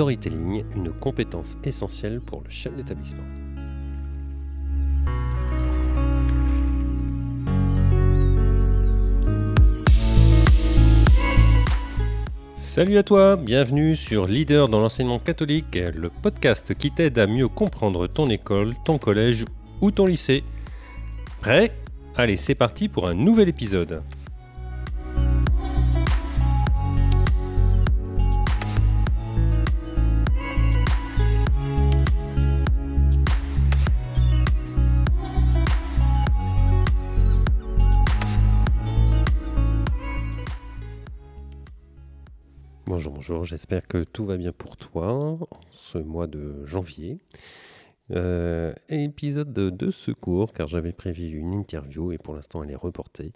une compétence essentielle pour le chef d'établissement. Salut à toi, bienvenue sur Leader dans l'enseignement catholique, le podcast qui t'aide à mieux comprendre ton école, ton collège ou ton lycée. Prêt? Allez, c'est parti pour un nouvel épisode. Bonjour, j'espère que tout va bien pour toi en ce mois de janvier. Euh, épisode de, secours, car j'avais prévu une interview et pour l'instant elle est reportée.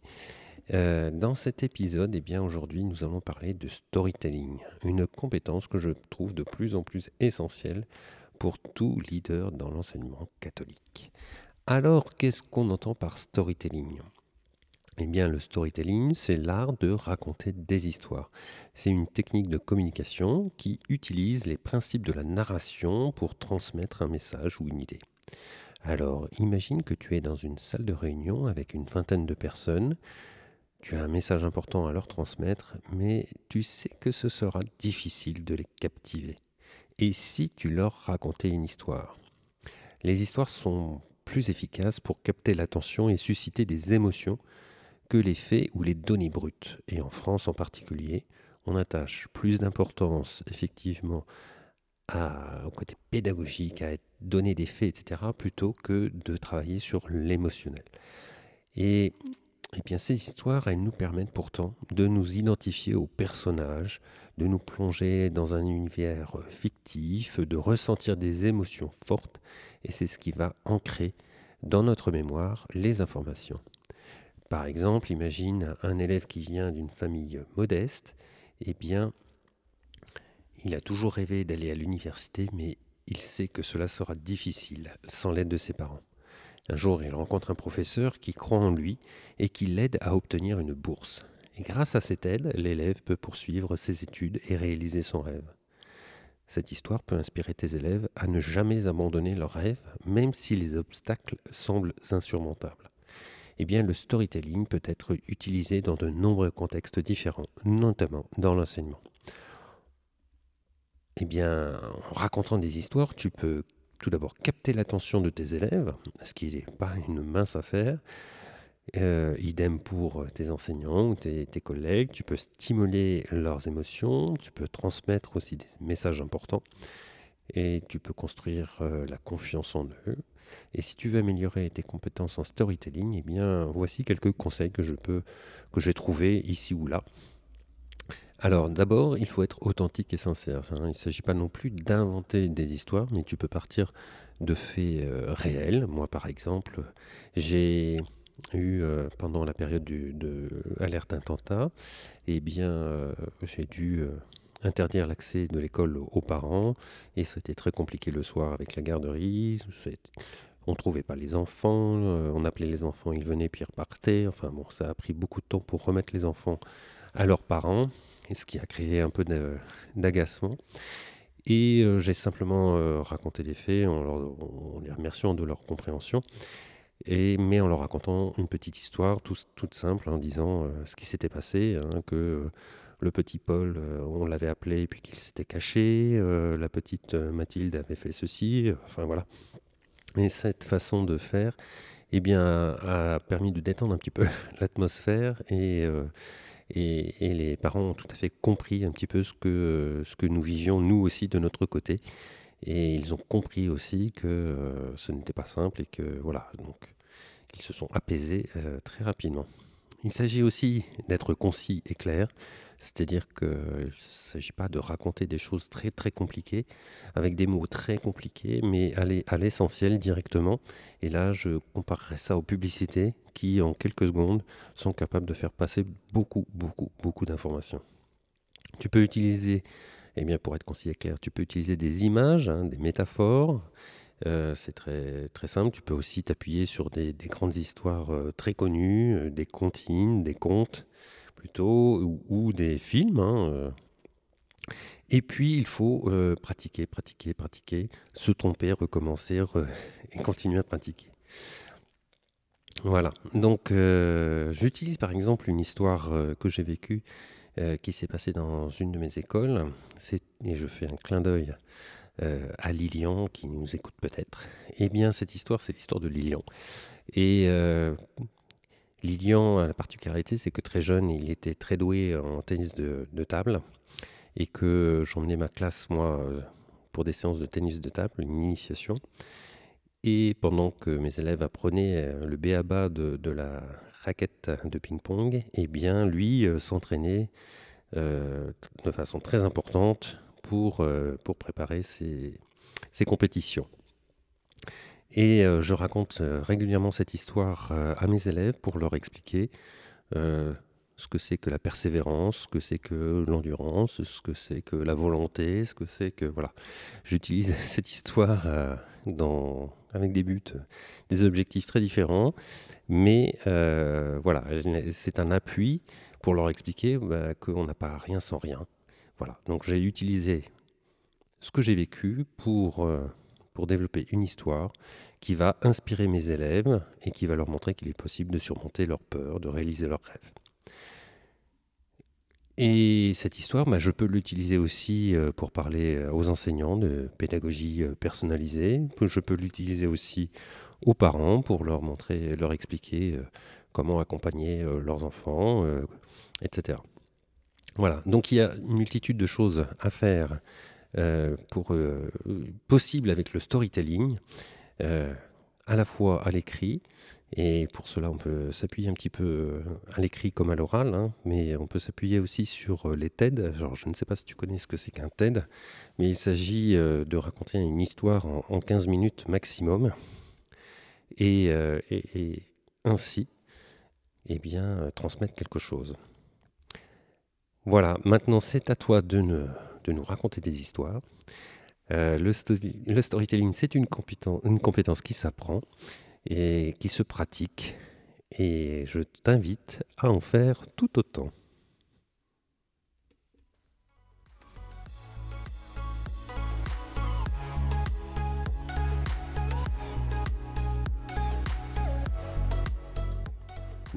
Euh, dans cet épisode, eh bien aujourd'hui, nous allons parler de storytelling, une compétence que je trouve de plus en plus essentielle pour tout leader dans l'enseignement catholique. Alors, qu'est-ce qu'on entend par storytelling? Eh bien, le storytelling, c'est l'art de raconter des histoires. C'est une technique de communication qui utilise les principes de la narration pour transmettre un message ou une idée. Alors, imagine que tu es dans une salle de réunion avec une vingtaine de personnes. Tu as un message important à leur transmettre, mais tu sais que ce sera difficile de les captiver. Et si tu leur racontais une histoire? Les histoires sont plus efficaces pour capter l'attention et susciter des émotions que les faits ou les données brutes. Et en France en particulier, on attache plus d'importance effectivement au côté pédagogique, à donner des faits, etc., plutôt que de travailler sur l'émotionnel. Et, et eh bien ces histoires, elles nous permettent pourtant de nous identifier aux personnages, de nous plonger dans un univers fictif, de ressentir des émotions fortes, et c'est ce qui va ancrer dans notre mémoire les informations. Par exemple, imagine un élève qui vient d'une famille modeste, eh bien, il a toujours rêvé d'aller à l'université, mais il sait que cela sera difficile sans l'aide de ses parents. Un jour, il rencontre un professeur qui croit en lui et qui l'aide à obtenir une bourse. Et grâce à cette aide, l'élève peut poursuivre ses études et réaliser son rêve. Cette histoire peut inspirer tes élèves à ne jamais abandonner leur rêve, même si les obstacles semblent insurmontables eh bien, le storytelling peut être utilisé dans de nombreux contextes différents, notamment dans l'enseignement. Eh bien, en racontant des histoires, tu peux tout d'abord capter l'attention de tes élèves, ce qui n'est pas une mince affaire. Euh, idem pour tes enseignants ou tes, collègues. Tu peux stimuler leurs émotions, tu peux transmettre aussi des messages importants et tu peux construire euh, la confiance en eux. Et si tu veux améliorer tes compétences en storytelling, eh bien, voici quelques conseils que je peux, que j'ai trouvés ici ou là. Alors, d'abord, il faut être authentique et sincère. Il ne s'agit pas non plus d'inventer des histoires, mais tu peux partir de faits euh, réels. Moi, par exemple, j'ai eu euh, pendant la période du, de alerte attentat, eh bien, j'ai dû interdire l'accès de l'école aux parents. Et c'était très compliqué le soir avec la garderie. On ne trouvait pas les enfants. Euh, on appelait les enfants, ils venaient puis ils repartaient. Enfin bon, ça a pris beaucoup de temps pour remettre les enfants à leurs parents. Et ce qui a créé un peu d'agacement. Et euh, j'ai simplement euh, raconté les faits en, les remerciant de leur compréhension. Et, mais en leur racontant une petite histoire toute simple, en disant ce qui s'était passé, hein, que le petit Paul, euh, on l'avait appelé et puis qu'il s'était caché. Euh, la petite euh, Mathilde avait fait ceci. Enfin voilà. Et cette façon de faire, eh bien, a permis de détendre un petit peu l'atmosphère et, et, les parents ont tout à fait compris un petit peu ce que, ce que nous vivions nous aussi de notre côté. Et ils ont compris aussi que ce n'était pas simple et que voilà, donc ils se sont apaisés très rapidement. Il s'agit aussi d'être concis et clair. C'est-à-dire qu'il ne s'agit pas de raconter des choses très très compliquées, avec des mots très compliqués, mais aller à l'essentiel directement. Et là, je comparerais ça aux publicités qui, en quelques secondes, sont capables de faire passer beaucoup, beaucoup, beaucoup d'informations. Tu peux utiliser, eh bien, pour être concis clair, tu peux utiliser des images, hein, des métaphores. Euh, c'est très, très simple. Tu peux aussi t'appuyer sur des, grandes histoires euh, très connues, euh, des comptines, des contes plutôt, ou, des films. Hein, euh. Et puis, il faut euh, pratiquer, pratiquer, pratiquer, se tromper, recommencer et continuer à pratiquer. Voilà. Donc, euh, j'utilise par exemple une histoire que j'ai vécue qui s'est passée dans une de mes écoles. Et je fais un clin d'œil à Lilian qui nous écoute peut-être. Eh bien, cette histoire, c'est l'histoire de Lilian. Et Lilian a la particularité, c'est que très jeune, il était très doué en tennis de table et que j'emmenais ma classe, moi, euh, pour des séances de tennis de table, une initiation. Et pendant que mes élèves apprenaient euh, le béaba de, de la raquette de ping-pong, eh bien, lui euh, s'entraînait de façon très importante pour, pour préparer ses, ses compétitions. Et je raconte régulièrement cette histoire à mes élèves pour leur expliquer ce que c'est que la persévérance, ce que c'est que l'endurance, ce que c'est que la volonté, ce que c'est que voilà. J'utilise cette histoire euh, avec des buts, des objectifs très différents, mais euh, voilà, c'est un appui pour leur expliquer bah, qu'on n'a pas rien sans rien. Voilà, donc j'ai utilisé ce que j'ai vécu pour, euh, pour développer une histoire qui va inspirer mes élèves et qui va leur montrer qu'il est possible de surmonter leurs peurs, de réaliser leurs rêves. Et cette histoire, bah, je peux l'utiliser aussi euh, pour parler euh, aux enseignants de pédagogie euh, personnalisée. Je peux l'utiliser aussi aux parents pour leur montrer, leur expliquer comment accompagner leurs enfants, etc. Voilà. Donc il y a une multitude de choses à faire pour possible avec le storytelling, à la fois à l'écrit et pour cela, on peut s'appuyer un petit peu euh, à l'écrit comme à l'oral, hein, mais on peut s'appuyer aussi sur euh, les TED. Je ne sais pas si tu connais ce que c'est qu'un TED, mais il s'agit euh, de raconter une histoire en, 15 minutes maximum. Et, ainsi, eh bien, transmettre quelque chose. Voilà, maintenant c'est à toi de, de, nous raconter des histoires. le, storytelling, c'est une compétence qui s'apprend et qui se pratique. Et je t'invite à en faire tout autant.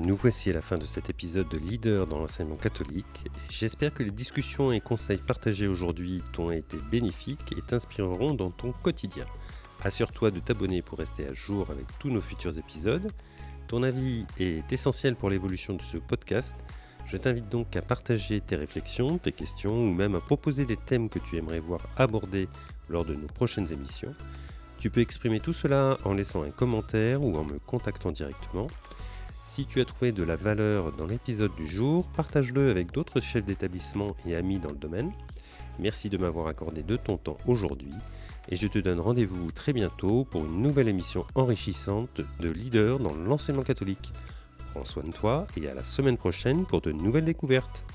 Nous voici à la fin de cet épisode de Leader dans l'enseignement catholique. J'espère que les discussions et conseils partagés aujourd'hui t'ont été bénéfiques et t'inspireront dans ton quotidien. Assure-toi de t'abonner pour rester à jour avec tous nos futurs épisodes. Ton avis est essentiel pour l'évolution de ce podcast. Je t'invite donc à partager tes réflexions, tes questions ou même à proposer des thèmes que tu aimerais voir abordés lors de nos prochaines émissions. Tu peux exprimer tout cela en laissant un commentaire ou en me contactant directement. Si tu as trouvé de la valeur dans l'épisode du jour, partage-le avec d'autres chefs d'établissement et amis dans le domaine. Merci de m'avoir accordé de ton temps aujourd'hui et je te donne rendez-vous très bientôt pour une nouvelle émission enrichissante de leader dans l'enseignement catholique. Prends soin de toi et à la semaine prochaine pour de nouvelles découvertes.